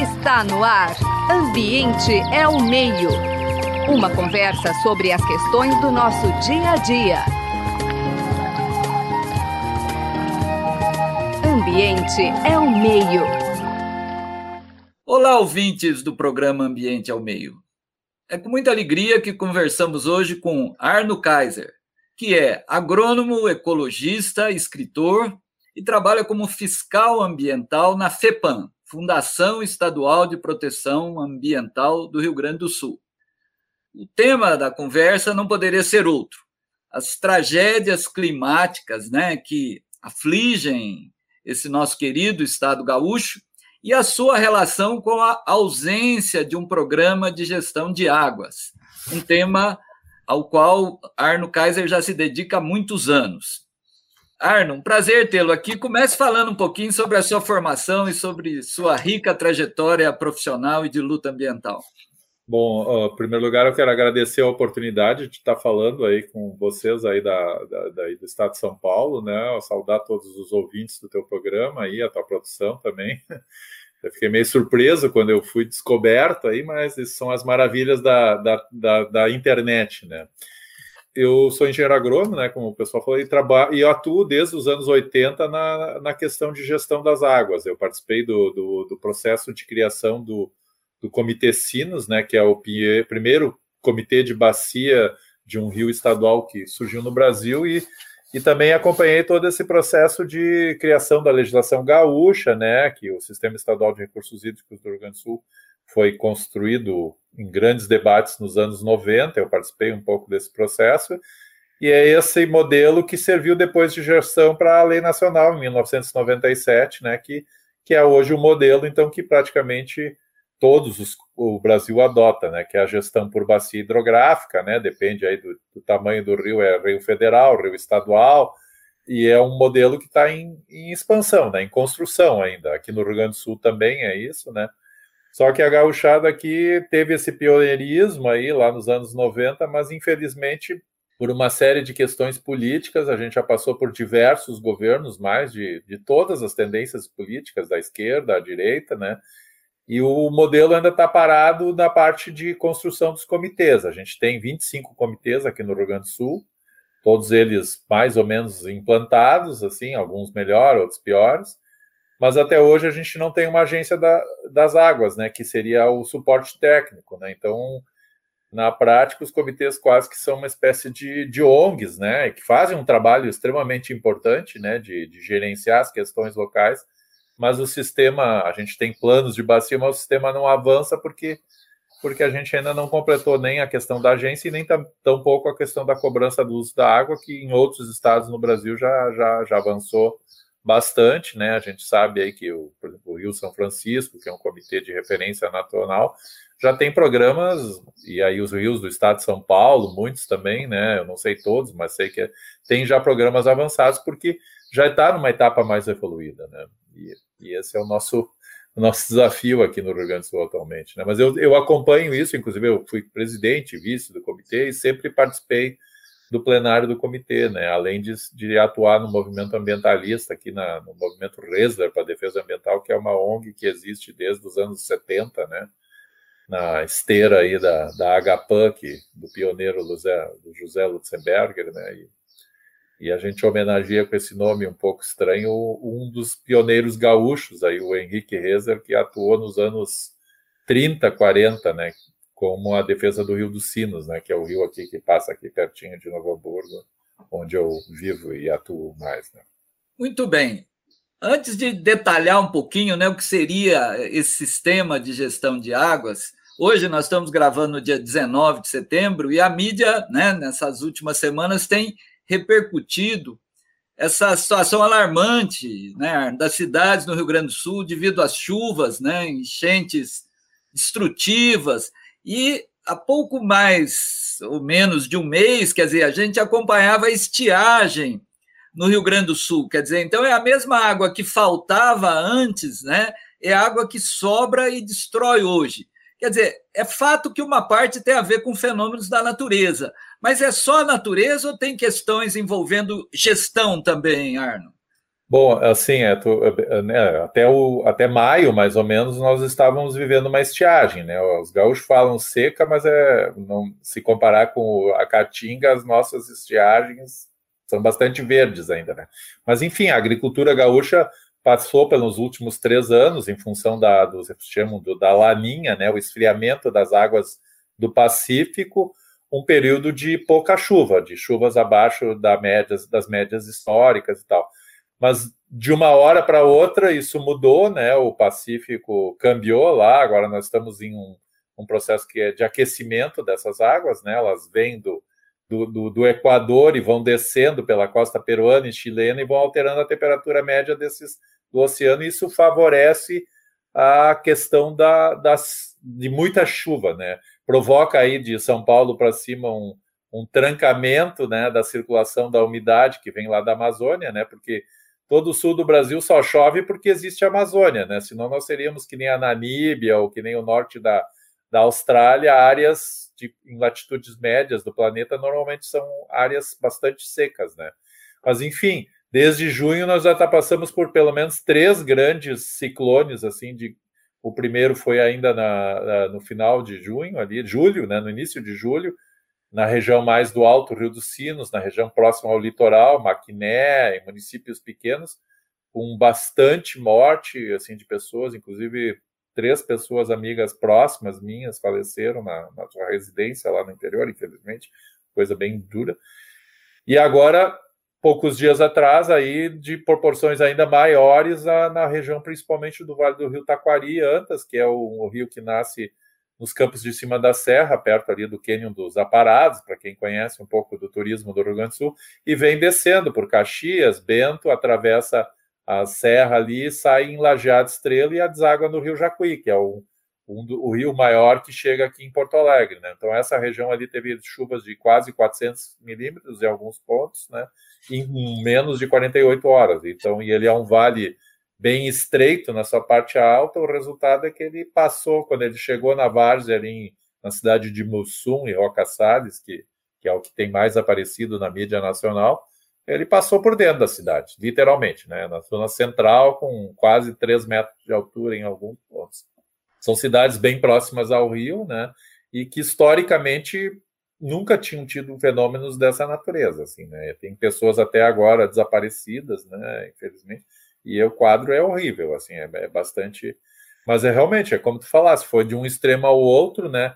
Está no ar. Ambiente é o meio. Uma conversa sobre as questões do nosso dia a dia. Ambiente é o meio. Olá, ouvintes do programa Ambiente é o Meio. É com muita alegria que conversamos hoje com Arno Kaiser, que é agrônomo, ecologista, escritor e trabalha como fiscal ambiental na FEPAM, Fundação Estadual de Proteção Ambiental do Rio Grande do Sul. O tema da conversa não poderia ser outro. As tragédias climáticas né, que afligem esse nosso querido estado gaúcho e a sua relação com a ausência de um programa de gestão de águas, um tema ao qual Arno Kaiser já se dedica há muitos anos. Arno, um prazer tê-lo aqui. Comece falando um pouquinho sobre a sua formação e sobre sua rica trajetória profissional e de luta ambiental. Bom, em primeiro lugar, eu quero agradecer a oportunidade de estar falando aí com vocês aí da, da, do Estado de São Paulo, né? Eu saudar todos os ouvintes do teu programa aí, a tua produção também. Eu fiquei meio surpreso quando eu fui descoberto aí, mas isso são as maravilhas da, da, da, da internet, né? Eu sou engenheiro agrônomo, né, como o pessoal falou, e, trabalho, e atuo desde os anos 80 na, na questão de gestão das águas. Eu participei do, do, do processo de criação do, do Comitê Sinos, né, que é o primeiro comitê de bacia de um rio estadual que surgiu no Brasil, e e também acompanhei todo esse processo de criação da legislação gaúcha, né, que o Sistema Estadual de Recursos Hídricos do Rio Grande do Sul foi construído em grandes debates nos anos 90, eu participei um pouco desse processo, e é esse modelo que serviu depois de gestão para a Lei Nacional, em 1997, né, que, que é hoje o modelo, então, que praticamente todos os, o Brasil adota, né, que é a gestão por bacia hidrográfica, né, depende aí do, do tamanho do rio, é rio federal, rio estadual, e é um modelo que está em, em, expansão, né, em construção ainda. Aqui no Rio Grande do Sul também é isso, né? Só que a gauchada aqui teve esse pioneirismo aí lá nos anos 90, mas infelizmente por uma série de questões políticas, a gente já passou por diversos governos mais de, de todas as tendências políticas, da esquerda à direita, né? E o modelo ainda está parado na parte de construção dos comitês. A gente tem 25 comitês aqui no Rio Grande do Sul, todos eles mais ou menos implantados, assim, alguns melhor, outros piores. Mas até hoje a gente não tem uma agência da, das águas, né, que seria o suporte técnico, né? Então, na prática, os comitês quase que são uma espécie de, de ONGs, né, que fazem um trabalho extremamente importante, né, de, de gerenciar as questões locais, mas o sistema, a gente tem planos de bacia, mas o sistema não avança porque porque a gente ainda não completou nem a questão da agência e nem tampouco a questão da cobrança do uso da água, que em outros estados no Brasil já, já, já avançou bastante, né? A gente sabe aí que, o, por exemplo, o Rio São Francisco, que é um comitê de referência nacional, já tem programas, e aí os rios do estado de São Paulo, muitos também, né? Eu não sei todos, mas sei que tem já programas avançados, porque já está numa etapa mais evoluída, né? E, e esse é o nosso, o nosso desafio aqui no Rio Grande do Sul atualmente. Né? Mas eu, eu acompanho isso, inclusive eu fui presidente, vice do comitê e sempre participei do plenário do comitê, né? além de, de atuar no movimento ambientalista, aqui na, no movimento Resler para a Defesa Ambiental, que é uma ONG que existe desde os anos 70, né? na esteira aí da, da que, do pioneiro José, do José Lutzenberger, né? E, e a gente homenageia com esse nome um pouco estranho um dos pioneiros gaúchos, aí, o Henrique Rezer, que atuou nos anos 30, 40, né, como a defesa do Rio dos Sinos, né, que é o rio aqui que passa aqui pertinho de Novo Hamburgo, onde eu vivo e atuo mais. Né. Muito bem. Antes de detalhar um pouquinho né, o que seria esse sistema de gestão de águas, hoje nós estamos gravando no dia 19 de setembro e a mídia, né, nessas últimas semanas, tem repercutido essa situação alarmante né, das cidades no Rio Grande do Sul devido às chuvas, né, enchentes destrutivas. E há pouco mais ou menos de um mês, quer dizer, a gente acompanhava a estiagem no Rio Grande do Sul. Quer dizer, então é a mesma água que faltava antes, né? É água que sobra e destrói hoje. Quer dizer, é fato que uma parte tem a ver com fenômenos da natureza, mas é só a natureza ou tem questões envolvendo gestão também, Arno? Bom, assim, é, tu, é, né, até, o, até maio, mais ou menos, nós estávamos vivendo uma estiagem, né? Os gaúchos falam seca, mas é, não, se comparar com a caatinga, as nossas estiagens são bastante verdes ainda, né? Mas, enfim, a agricultura gaúcha passou pelos últimos três anos, em função da, do, chamam do, da laninha, né? O esfriamento das águas do Pacífico, um período de pouca chuva, de chuvas abaixo da médias, das médias históricas e tal mas de uma hora para outra isso mudou, né? O Pacífico cambiou lá, agora nós estamos em um, um processo que é de aquecimento dessas águas, né? Elas vêm do, do, do, do, Equador e vão descendo pela costa peruana e chilena e vão alterando a temperatura média desses do oceano, e isso favorece a questão da, das, de muita chuva, né? Provoca aí de São Paulo para cima um, um trancamento né, da circulação da umidade que vem lá da Amazônia, né? Porque todo o sul do Brasil só chove porque existe a Amazônia, né? Senão nós seríamos que nem a Namíbia ou que nem o norte da, da Austrália, áreas de, em latitudes médias do planeta normalmente são áreas bastante secas, né? Mas enfim, desde junho nós já tá, passamos por pelo menos três grandes ciclones, assim, de o primeiro foi ainda na, na, no final de junho, ali, julho, né? No início de julho, na região mais do Alto Rio dos Sinos, na região próxima ao litoral, Maquiné, em municípios pequenos, com bastante morte assim de pessoas, inclusive três pessoas amigas próximas minhas faleceram na, na sua residência lá no interior, infelizmente, coisa bem dura. E agora, poucos dias atrás, aí de proporções ainda maiores a, na região principalmente do Vale do Rio Taquari, Antas, que é o, o rio que nasce nos campos de cima da serra, perto ali do Cânion dos Aparados, para quem conhece um pouco do turismo do Rio Grande do Sul, e vem descendo por Caxias, Bento, atravessa a serra ali, sai em Lajeado Estrela e a deságua no Rio Jacuí, que é o, um do, o rio maior que chega aqui em Porto Alegre. Né? Então, essa região ali teve chuvas de quase 400 milímetros em alguns pontos, né? em menos de 48 horas. Então, e ele é um vale bem estreito na sua parte alta, o resultado é que ele passou, quando ele chegou na várzea ali em, na cidade de Mussum e Roca Salles, que, que é o que tem mais aparecido na mídia nacional, ele passou por dentro da cidade, literalmente, né? na zona central, com quase 3 metros de altura em alguns pontos. São cidades bem próximas ao rio, né? E que historicamente nunca tinham tido fenômenos dessa natureza, assim, né? Tem pessoas até agora desaparecidas, né? Infelizmente, e o quadro é horrível, assim, é, é bastante. Mas é realmente, é como tu falasse, foi de um extremo ao outro, né?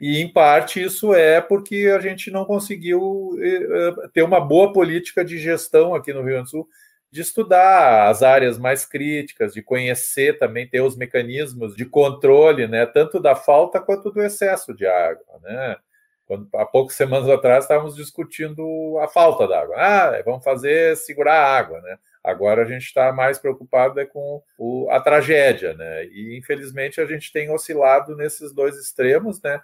E em parte isso é porque a gente não conseguiu eh, ter uma boa política de gestão aqui no Rio Grande do Sul, de estudar as áreas mais críticas, de conhecer também, ter os mecanismos de controle, né, tanto da falta quanto do excesso de água, né? Quando, há poucas semanas atrás estávamos discutindo a falta d'água. Ah, vamos fazer segurar a água, né? Agora a gente está mais preocupado é com o, a tragédia, né? E infelizmente a gente tem oscilado nesses dois extremos, né?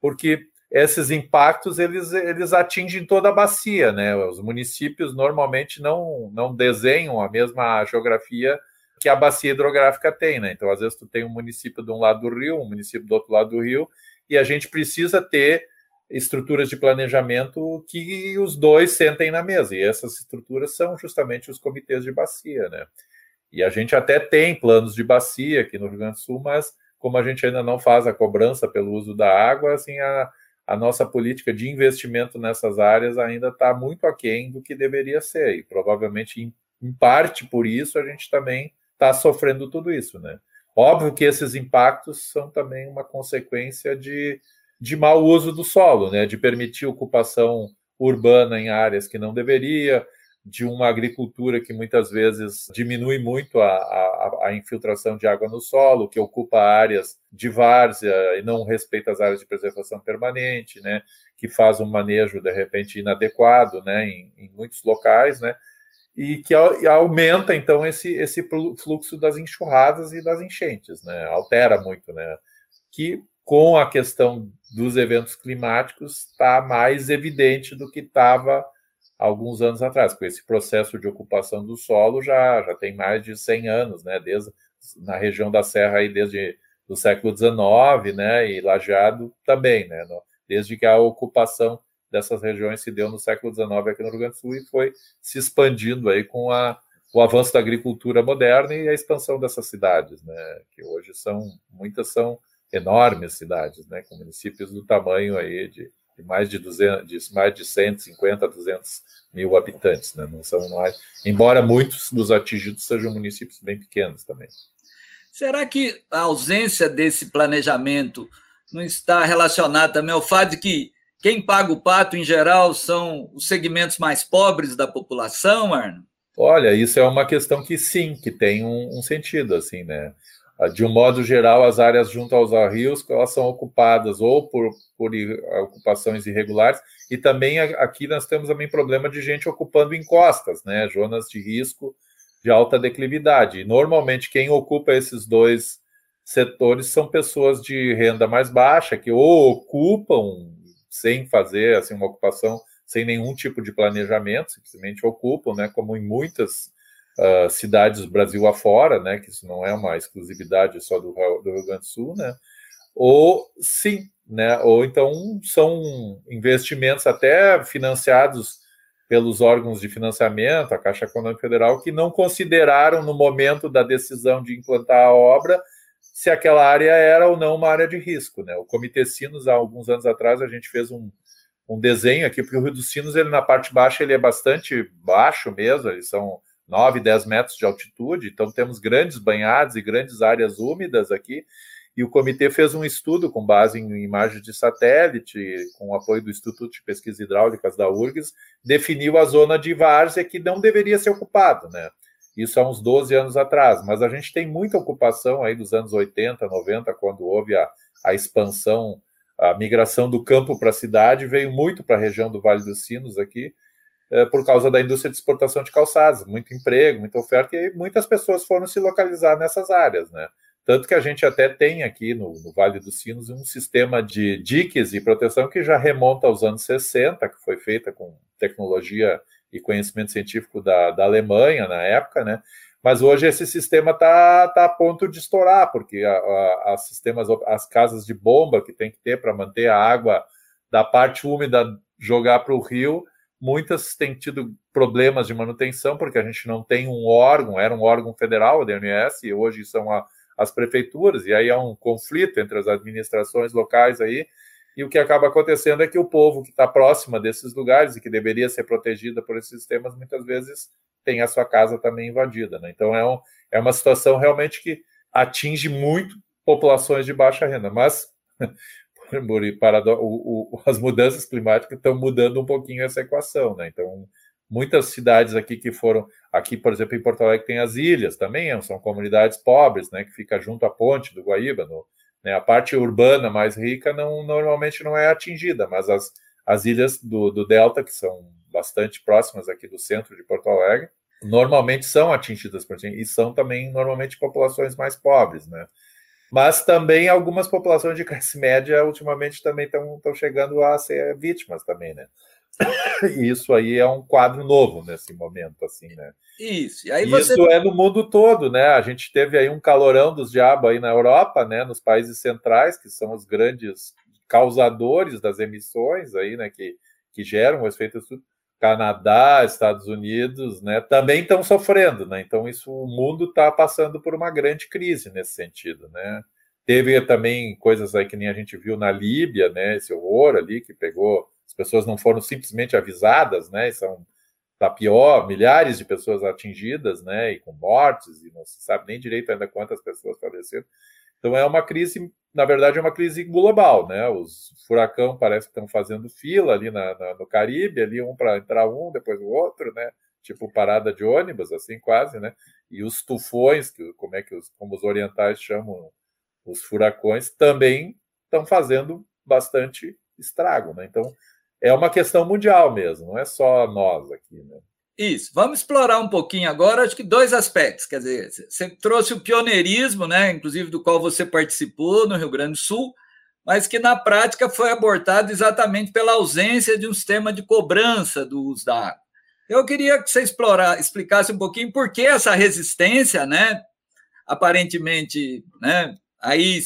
Porque esses impactos eles, eles atingem toda a bacia, né? Os municípios normalmente não, não desenham a mesma geografia que a bacia hidrográfica tem, né? Então, às vezes, tu tem um município de um lado do rio, um município do outro lado do rio, e a gente precisa ter estruturas de planejamento que os dois sentem na mesa. E essas estruturas são justamente os comitês de bacia, né? E a gente até tem planos de bacia aqui no Rio Grande do Sul, mas como a gente ainda não faz a cobrança pelo uso da água, assim, a, a nossa política de investimento nessas áreas ainda está muito aquém do que deveria ser. E provavelmente, em, em parte por isso, a gente também está sofrendo tudo isso, né? Óbvio que esses impactos são também uma consequência de de mau uso do solo, né, de permitir ocupação urbana em áreas que não deveria, de uma agricultura que muitas vezes diminui muito a, a, a, infiltração de água no solo, que ocupa áreas de várzea e não respeita as áreas de preservação permanente, né, que faz um manejo de repente inadequado, né, em, em muitos locais, né, e que aumenta então esse esse fluxo das enxurradas e das enchentes, né, altera muito, né, que com a questão dos eventos climáticos está mais evidente do que estava alguns anos atrás, com esse processo de ocupação do solo já, já tem mais de 100 anos, né, desde na região da Serra aí desde o século XIX, né, e Lajeado também, né, desde que a ocupação dessas regiões se deu no século XIX aqui no Rio Grande do Sul e foi se expandindo aí com a, o avanço da agricultura moderna e a expansão dessas cidades, né, que hoje são, muitas são enormes cidades, né, com municípios do tamanho aí de, de mais de 200, de mais de 150 a 200 mil habitantes, né, não são mais, embora muitos dos atingidos sejam municípios bem pequenos também. Será que a ausência desse planejamento não está relacionada também ao fato de que quem paga o pato, em geral, são os segmentos mais pobres da população, Arno? Olha, isso é uma questão que sim, que tem um, um sentido, assim, né? Ah, de um modo geral, as áreas junto aos rios, elas são ocupadas ou por, por ocupações irregulares, e também aqui nós temos também problema de gente ocupando encostas, né? Zonas de risco de alta declividade. Normalmente quem ocupa esses dois setores são pessoas de renda mais baixa, que ou ocupam sem fazer assim, uma ocupação sem nenhum tipo de planejamento, simplesmente ocupam, né, como em muitas uh, cidades Brasil afora, né, que isso não é uma exclusividade só do, do Rio Grande do Sul, né, ou sim, né, ou então são investimentos até financiados pelos órgãos de financiamento, a Caixa Econômica Federal, que não consideraram no momento da decisão de implantar a obra se aquela área era ou não uma área de risco. Né? O Comitê Sinos, há alguns anos atrás, a gente fez um, um desenho aqui, porque o Rio dos Sinos, ele na parte baixa, ele é bastante baixo mesmo, eles são 9, 10 metros de altitude, então temos grandes banhados e grandes áreas úmidas aqui, e o comitê fez um estudo com base em imagens de satélite, com o apoio do Instituto de Pesquisas Hidráulicas da URGS, definiu a zona de várzea que não deveria ser ocupada, né? Isso há uns 12 anos atrás, mas a gente tem muita ocupação aí dos anos 80, 90, quando houve a, a expansão a migração do campo para a cidade veio muito para a região do Vale dos Sinos aqui, por causa da indústria de exportação de calçados, muito emprego, muita oferta, e muitas pessoas foram se localizar nessas áreas, né? Tanto que a gente até tem aqui no, no, Vale dos Sinos um sistema de diques e proteção que já remonta aos anos 60, que foi feita com tecnologia e conhecimento científico da, da Alemanha na época, né? Mas hoje esse sistema está tá a ponto de estourar, porque a, a, as sistemas, as casas de bomba que tem que ter para manter a água da parte úmida jogar para o rio, muitas têm tido problemas de manutenção, porque a gente não tem um órgão, era um órgão federal, o DNS, e hoje são a, as prefeituras, e aí há um conflito entre as administrações locais aí, e o que acaba acontecendo é que o povo que está próximo desses lugares e que deveria ser protegida por esses sistemas, muitas vezes tem a sua casa também invadida. Né? Então é, um, é uma situação realmente que atinge muito populações de baixa renda, mas o, o, as mudanças climáticas estão mudando um pouquinho essa equação. Né? Então, muitas cidades aqui que foram, aqui, por exemplo, em Porto Alegre tem as ilhas também, são comunidades pobres, né, que fica junto à ponte do Guaíba, no, né, a parte urbana mais rica não normalmente não é atingida, mas as, as ilhas do, do Delta, que são bastante próximas aqui do centro de Porto Alegre, normalmente são atingidas por e são também normalmente populações mais pobres, né? Mas também algumas populações de classe média ultimamente também estão chegando a ser vítimas também, né? E isso aí é um quadro novo nesse momento, assim, né? Isso. E aí você... Isso é no mundo todo, né? A gente teve aí um calorão dos diabos aí na Europa, né? Nos países centrais, que são os grandes causadores das emissões aí, né? Que, que geram o efeito. Canadá, Estados Unidos, né, também estão sofrendo, né? Então isso o mundo está passando por uma grande crise nesse sentido, né? Teve também coisas aí que nem a gente viu na Líbia, né? Esse horror ali que pegou, as pessoas não foram simplesmente avisadas, né? São tá pior, milhares de pessoas atingidas, né? E com mortes e não se sabe nem direito ainda quantas pessoas faleceram. Então é uma crise, na verdade, é uma crise global, né? Os furacão parece que estão fazendo fila ali na, na, no Caribe, ali um para entrar um, depois o outro, né? Tipo parada de ônibus, assim quase, né? E os tufões, que, como é que os, como os orientais chamam os furacões, também estão fazendo bastante estrago, né? Então é uma questão mundial mesmo, não é só nós aqui? Isso. Vamos explorar um pouquinho agora, acho que dois aspectos. Quer dizer, você trouxe o pioneirismo, né, inclusive do qual você participou no Rio Grande do Sul, mas que na prática foi abortado exatamente pela ausência de um sistema de cobrança do uso da água. Eu queria que você explorar, explicasse um pouquinho por que essa resistência, né, aparentemente, né, aí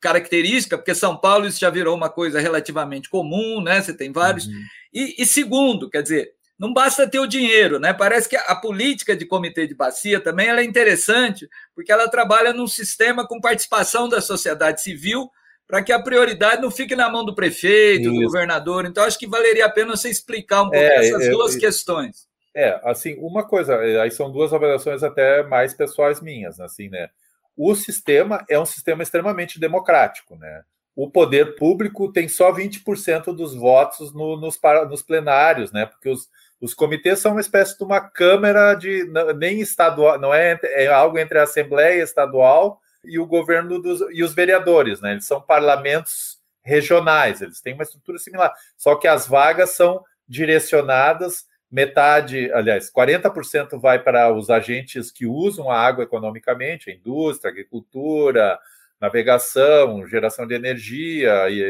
característica, porque São Paulo isso já virou uma coisa relativamente comum, né, você tem vários. Uhum. E, e segundo, quer dizer, não basta ter o dinheiro, né? Parece que a política de comitê de bacia também ela é interessante, porque ela trabalha num sistema com participação da sociedade civil para que a prioridade não fique na mão do prefeito, Isso. do governador. Então, acho que valeria a pena você explicar um pouco é, essas é, duas é, questões. É, assim, uma coisa, é, aí são duas avaliações até mais pessoais minhas, assim, né? O sistema é um sistema extremamente democrático, né? o poder público tem só 20% dos votos no, nos, nos plenários, né? Porque os, os comitês são uma espécie de uma câmara de nem estadual, não é, é algo entre a Assembleia Estadual e o governo dos, e os vereadores, né? Eles são parlamentos regionais, eles têm uma estrutura similar, só que as vagas são direcionadas, metade, aliás, 40% vai para os agentes que usam a água economicamente, a indústria, a agricultura, navegação, geração de energia e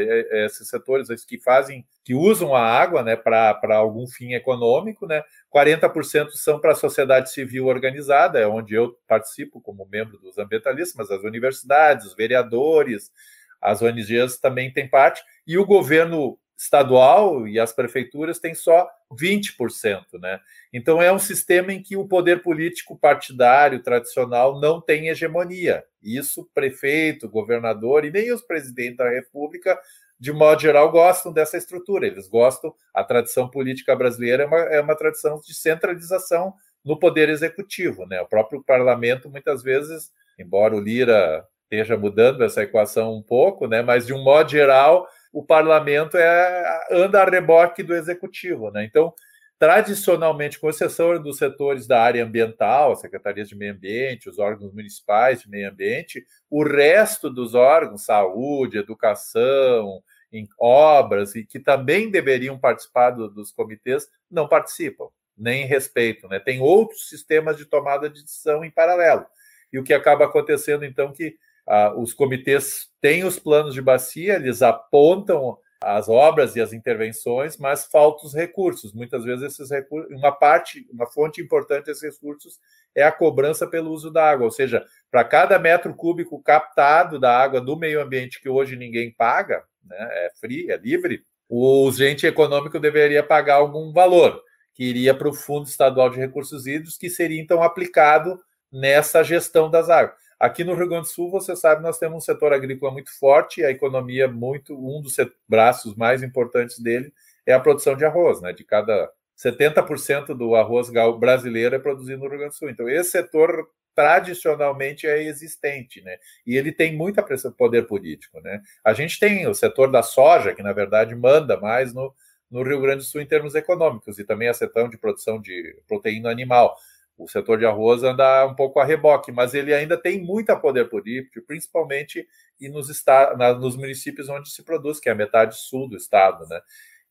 esses setores que fazem, que usam a água, né, para algum fim econômico, né? 40% são para a sociedade civil organizada, é onde eu participo como membro dos ambientalistas, mas as universidades, os vereadores, as ONGs também têm parte, e o governo estadual e as prefeituras têm só 20%, né? Então é um sistema em que o poder político partidário tradicional não tem hegemonia. Isso prefeito, governador e nem os presidentes da República de modo geral gostam dessa estrutura. Eles gostam, a tradição política brasileira é uma, é uma tradição de centralização no poder executivo, né? O próprio parlamento muitas vezes, embora o Lira esteja mudando essa equação um pouco, né? Mas de um modo geral o parlamento é, anda a reboque do executivo. Né? Então, tradicionalmente, com exceção dos setores da área ambiental, secretarias de meio ambiente, os órgãos municipais de meio ambiente, o resto dos órgãos, saúde, educação, em obras, e que também deveriam participar do, dos comitês, não participam, nem respeitam. Né? Tem outros sistemas de tomada de decisão em paralelo. E o que acaba acontecendo, então, que ah, os comitês têm os planos de bacia, eles apontam as obras e as intervenções, mas faltam os recursos. Muitas vezes esses recursos, uma parte, uma fonte importante desses recursos é a cobrança pelo uso da água, ou seja, para cada metro cúbico captado da água do meio ambiente que hoje ninguém paga, né, é free, é livre, o agente econômico deveria pagar algum valor que iria para o Fundo Estadual de Recursos Hídricos, que seria então aplicado nessa gestão das águas. Aqui no Rio Grande do Sul, você sabe, nós temos um setor agrícola muito forte, a economia muito, um dos braços mais importantes dele é a produção de arroz, né? De cada 70% do arroz brasileiro é produzido no Rio Grande do Sul. Então, esse setor tradicionalmente é existente, né? E ele tem muita pressão, poder político, né? A gente tem o setor da soja, que na verdade manda mais no, no Rio Grande do Sul em termos econômicos, e também a setor de produção de proteína animal o setor de arroz anda um pouco a reboque, mas ele ainda tem muito poder político, principalmente e nos, está, nos municípios onde se produz, que é a metade sul do estado, né?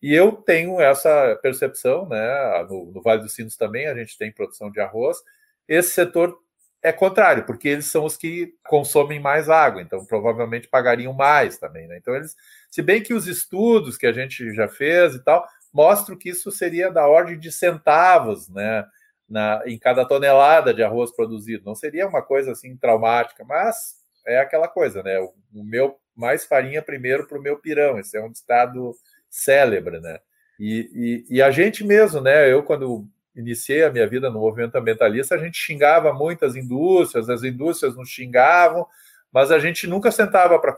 E eu tenho essa percepção, né? No, no Vale dos Sinos também a gente tem produção de arroz. Esse setor é contrário, porque eles são os que consomem mais água, então provavelmente pagariam mais também, né? Então eles, se bem que os estudos que a gente já fez e tal mostram que isso seria da ordem de centavos, né? Na, em cada tonelada de arroz produzido. Não seria uma coisa assim traumática, mas é aquela coisa, né? O, o meu mais farinha primeiro para o meu pirão. Esse é um estado célebre, né? E, e, e, a gente mesmo, né? Eu, quando iniciei a minha vida no movimento ambientalista, a gente xingava muitas indústrias, as indústrias nos xingavam, mas a gente nunca sentava para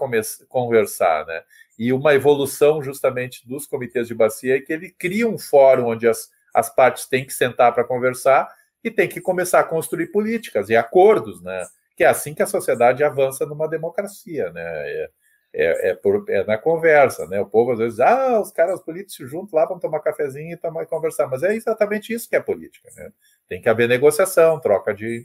conversar, né? E uma evolução justamente dos comitês de bacia é que ele cria um fórum onde as as partes têm que sentar para conversar e tem que começar a construir políticas e acordos, né? Que é assim que a sociedade avança numa democracia, né? É, é, é, por, é na conversa, né? O povo às vezes, ah, os caras políticos se juntam lá, vão tomar cafezinho e tomar, conversar, mas é exatamente isso que é política, né? Tem que haver negociação, troca de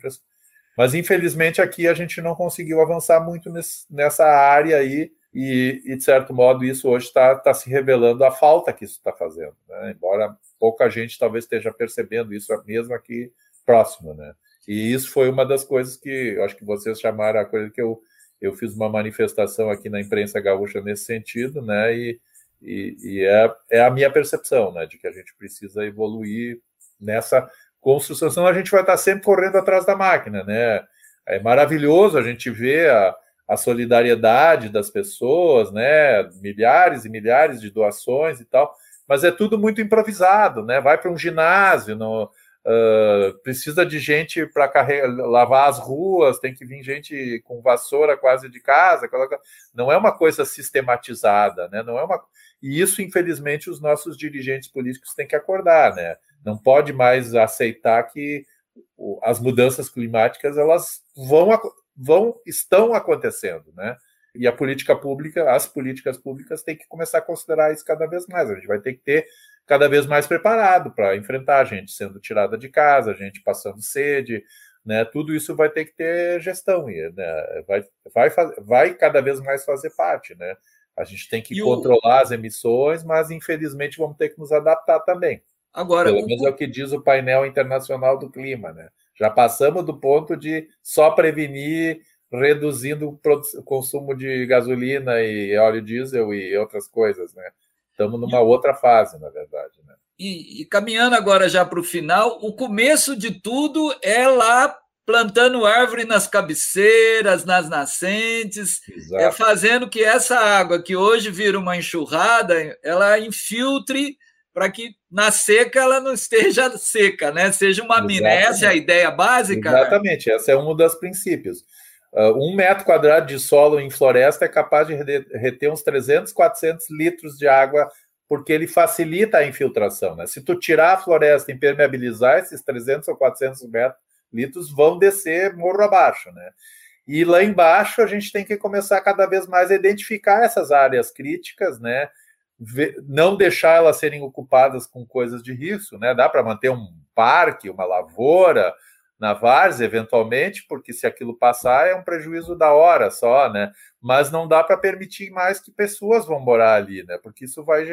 mas infelizmente aqui a gente não conseguiu avançar muito nesse, nessa área aí e, e, de certo modo isso hoje está tá se revelando a falta que isso está fazendo, né? embora pouca gente talvez esteja percebendo isso mesmo aqui próximo, né? E isso foi uma das coisas que eu acho que vocês chamaram a coisa que eu, eu fiz uma manifestação aqui na imprensa gaúcha nesse sentido, né? E, e, e é, é a minha percepção, né? De que a gente precisa evoluir nessa construção, senão a gente vai estar sempre correndo atrás da máquina, né? É maravilhoso a gente ver a, a solidariedade das pessoas, né? Milhares e milhares de doações e tal, mas é tudo muito improvisado, né? Vai para um ginásio, no, uh, precisa de gente para lavar as ruas, tem que vir gente com vassoura quase de casa, não é uma coisa sistematizada, né? Não é uma e isso, infelizmente, os nossos dirigentes políticos têm que acordar, né? Não pode mais aceitar que as mudanças climáticas elas vão, vão estão acontecendo, né? E a política pública, as políticas públicas têm que começar a considerar isso cada vez mais. A gente vai ter que ter cada vez mais preparado para enfrentar a gente sendo tirada de casa, a gente passando sede, né? Tudo isso vai ter que ter gestão e né? vai, vai, vai cada vez mais fazer parte, né? A gente tem que e controlar o... as emissões, mas infelizmente vamos ter que nos adaptar também. Agora, pelo menos o... é o que diz o painel internacional do clima, né? Já passamos do ponto de só prevenir reduzindo o consumo de gasolina e óleo diesel e outras coisas, né? Estamos numa outra fase, na verdade. Né? E, e caminhando agora já para o final, o começo de tudo é lá plantando árvore nas cabeceiras, nas nascentes, é fazendo que essa água que hoje vira uma enxurrada, ela infiltre para que na seca ela não esteja seca, né? Seja uma mina. Essa é a ideia básica. Exatamente, essa é um dos princípios. Uh, um metro quadrado de solo em floresta é capaz de reter uns 300, 400 litros de água, porque ele facilita a infiltração. Né? Se tu tirar a floresta e impermeabilizar, esses 300 ou 400 metros, litros vão descer morro abaixo. Né? E lá embaixo a gente tem que começar cada vez mais a identificar essas áreas críticas, né? não deixar elas serem ocupadas com coisas de risco, né? Dá para manter um parque, uma lavoura, na várzea, eventualmente, porque se aquilo passar é um prejuízo da hora só, né? Mas não dá para permitir mais que pessoas vão morar ali, né? Porque isso vai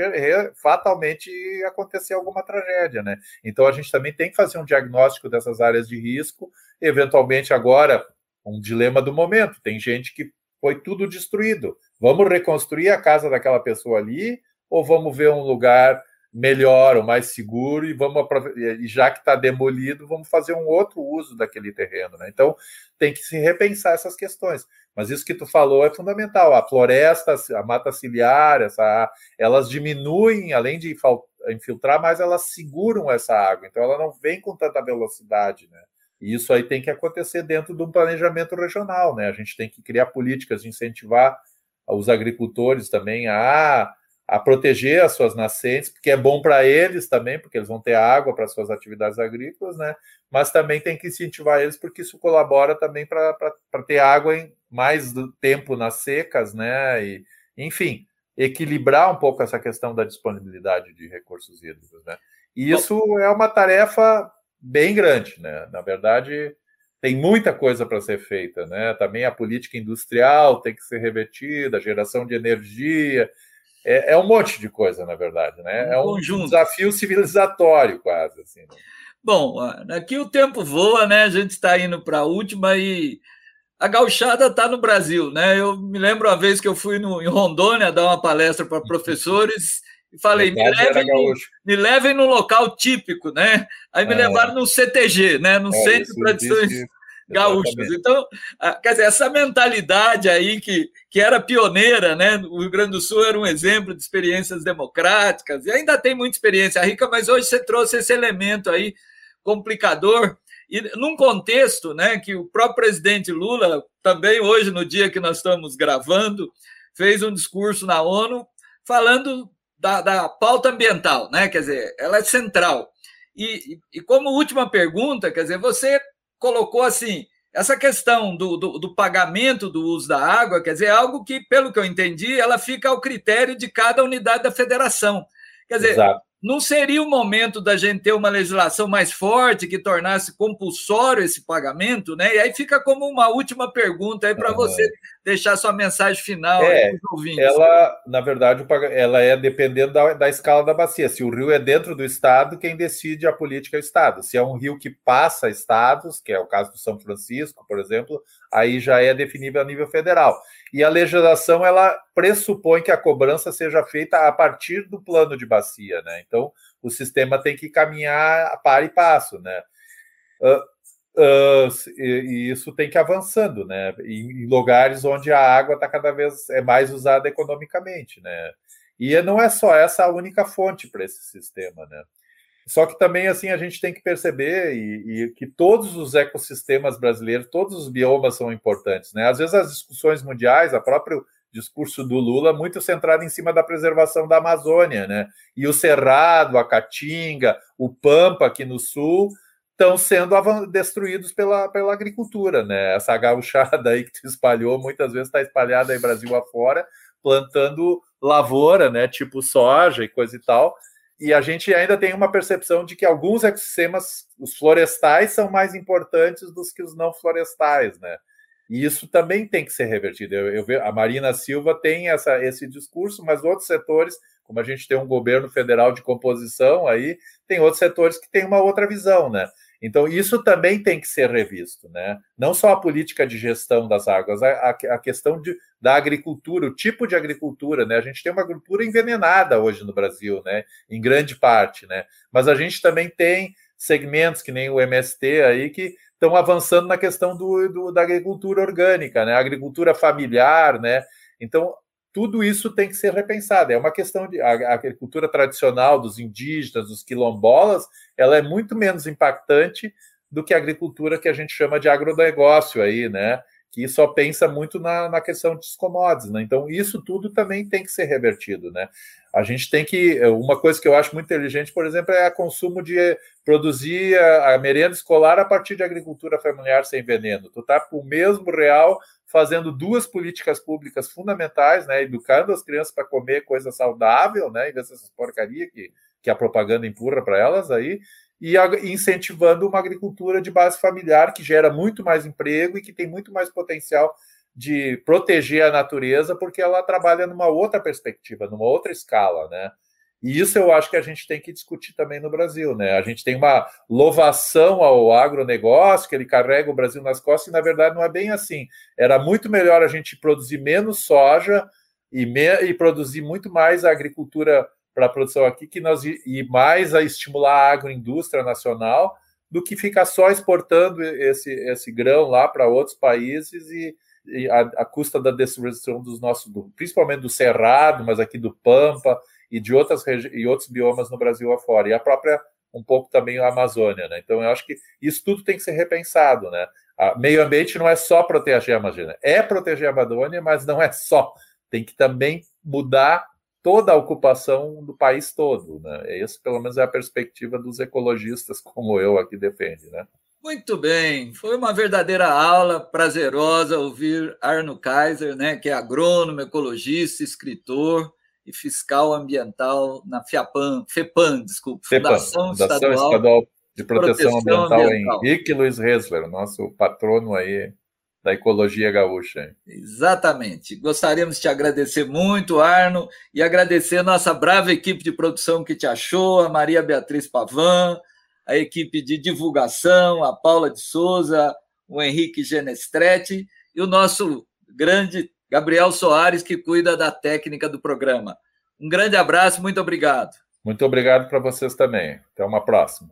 fatalmente acontecer alguma tragédia, né? Então a gente também tem que fazer um diagnóstico dessas áreas de risco, eventualmente agora um dilema do momento. Tem gente que foi tudo destruído. Vamos reconstruir a casa daquela pessoa ali ou vamos ver um lugar melhor ou mais seguro e vamos e já que está demolido, vamos fazer um outro uso daquele terreno. Né? Então tem que se repensar essas questões. Mas isso que tu falou é fundamental. A floresta, a mata ciliar, essa, elas diminuem, além de infiltrar, mas elas seguram essa água. Então ela não vem com tanta velocidade, né? E isso aí tem que acontecer dentro de um planejamento regional, né? A gente tem que criar políticas de incentivar os agricultores também a a proteger as suas nascentes, porque é bom para eles também, porque eles vão ter água para suas atividades agrícolas, né? Mas também tem que incentivar eles, porque isso colabora também para ter água em mais tempo nas secas, né? E, enfim, equilibrar um pouco essa questão da disponibilidade de recursos hídricos, né? E isso é uma tarefa bem grande, né? Na verdade, tem muita coisa para ser feita, né? Também a política industrial tem que ser revertida, a geração de energia, é, é, um monte de coisa, na verdade, né? Um é um conjunto. desafio civilizatório, quase. Assim, né? Bom, aqui o tempo voa, né? A gente está indo para a última e a gauchada está no Brasil, né? Eu me lembro uma vez que eu fui no, em Rondônia dar uma palestra para professores e falei, me levem, no, me levem no local típico, né? Aí me é. levaram no CTG, né? No é, Centro de Tradições gaúchos. Então, quer dizer, essa mentalidade aí que, que era pioneira, né? O Rio Grande do Sul era um exemplo de experiências democráticas, e ainda tem muita experiência rica, mas hoje você trouxe esse elemento aí complicador. E num contexto né, que o próprio presidente Lula, também hoje, no dia que nós estamos gravando, fez um discurso na ONU falando da, da pauta ambiental, né? Quer dizer, ela é central. E, e, como última pergunta, quer dizer, você colocou assim: essa questão do, do, do, pagamento do uso da água, quer dizer, é algo que, pelo que eu entendi, ela fica ao critério de cada unidade da federação. Quer dizer, Exato. não seria o momento da gente ter uma legislação mais forte que tornasse compulsório esse pagamento, né? E aí fica como uma última pergunta aí para uhum. você deixar sua mensagem final é, ouvintes. Ela, na verdade, ela é dependendo da, da escala da bacia. Se o rio é dentro do estado, quem decide a política é o estado. Se é um rio que passa estados, que é o caso do São Francisco, por exemplo, aí já é definível a nível federal. E a legislação ela pressupõe que a cobrança seja feita a partir do plano de bacia, né? Então o sistema tem que caminhar a par e passo, né? Uh, Uh, e, isso tem que ir avançando, né? Em, em lugares onde a água está cada vez é mais usada economicamente, né? E não é só essa a única fonte para esse sistema, né? Só que também assim a gente tem que perceber e, e, que todos os ecossistemas brasileiros, todos os biomas são importantes, né? Às vezes as discussões mundiais, a próprio discurso do Lula muito centrado em cima da preservação da Amazônia, né? E o Cerrado, a Caatinga, o Pampa aqui no sul estão sendo destruídos pela, pela agricultura, né? Essa gauchada aí que se espalhou, muitas vezes está espalhada aí Brasil afora, plantando lavoura, né? Tipo soja e coisa e tal, e a gente ainda tem uma percepção de que alguns ecossistemas, os florestais, são mais importantes do que os não florestais, né? E isso também tem que ser revertido. Eu, eu a Marina Silva tem essa, esse discurso, mas outros setores, como a gente tem um governo federal de composição aí, tem outros setores que têm uma outra visão, né? Então, isso também tem que ser revisto, né? Não só a política de gestão das águas, a, a questão de, da agricultura, o tipo de agricultura, né? A gente tem uma agricultura envenenada hoje no Brasil, né? Em grande parte, né? Mas a gente também tem segmentos que nem o MST aí que estão avançando na questão do, do, da agricultura orgânica, né? A agricultura familiar, né? Então, tudo isso tem que ser repensado. É uma questão de a, agricultura tradicional dos indígenas, dos quilombolas, ela é muito menos impactante do que a agricultura que a gente chama de agronegócio aí, né? Que só pensa muito na, na questão dos commodities, né? Então, isso tudo também tem que ser revertido, né? A gente tem que. Uma coisa que eu acho muito inteligente, por exemplo, é o consumo de produzir a, a merenda escolar a partir de agricultura familiar sem veneno. Tu tá com o mesmo real fazendo duas políticas públicas fundamentais, né? Educando as crianças para comer coisa saudável, né? Em vez dessas porcaria que, que a propaganda empurra para elas aí, e incentivando uma agricultura de base familiar que gera muito mais emprego e que tem muito mais potencial de proteger a natureza, porque ela trabalha numa outra perspectiva, numa outra escala, né? E isso eu acho que a gente tem que discutir também no Brasil, né? A gente tem uma louvação ao agronegócio, que ele carrega o Brasil nas costas, e na verdade não é bem assim. Era muito melhor a gente produzir menos soja e, me, e produzir muito mais a agricultura para a produção aqui, que nós e mais a estimular a agroindústria nacional, do que ficar só exportando esse, esse grão lá para outros países e, e a, a, custa da destruição dos nossos, do, principalmente do Cerrado, mas aqui do Pampa e de outras e outros biomas no Brasil afora, e a própria um pouco também a Amazônia, né? Então eu acho que isso tudo tem que ser repensado, né? A meio ambiente não é só proteger a Amazônia, é proteger a Amazônia, mas não é só. Tem que também mudar toda a ocupação do país todo, né? Essa, pelo menos, é a perspectiva dos ecologistas, como eu aqui defende, né? Muito bem, foi uma verdadeira aula prazerosa ouvir Arno Kaiser, né, que é agrônomo, ecologista, escritor, e fiscal ambiental na FIAPAM, FEPAM, desculpa, Fundação, Fundação Estadual, Estadual, de Proteção, Proteção Ambiental, Ambiental, Henrique Luiz Resler, nosso patrono aí da ecologia gaúcha. Exatamente. Gostaríamos de te agradecer muito, Arno, e agradecer a nossa brava equipe de produção que te achou, a Maria Beatriz Pavan, a equipe de divulgação, a Paula de Souza, o Henrique Genestretti e o nosso grande Gabriel Soares, que cuida da técnica do programa. Um grande abraço, muito obrigado. Muito obrigado para vocês também. Até uma próxima.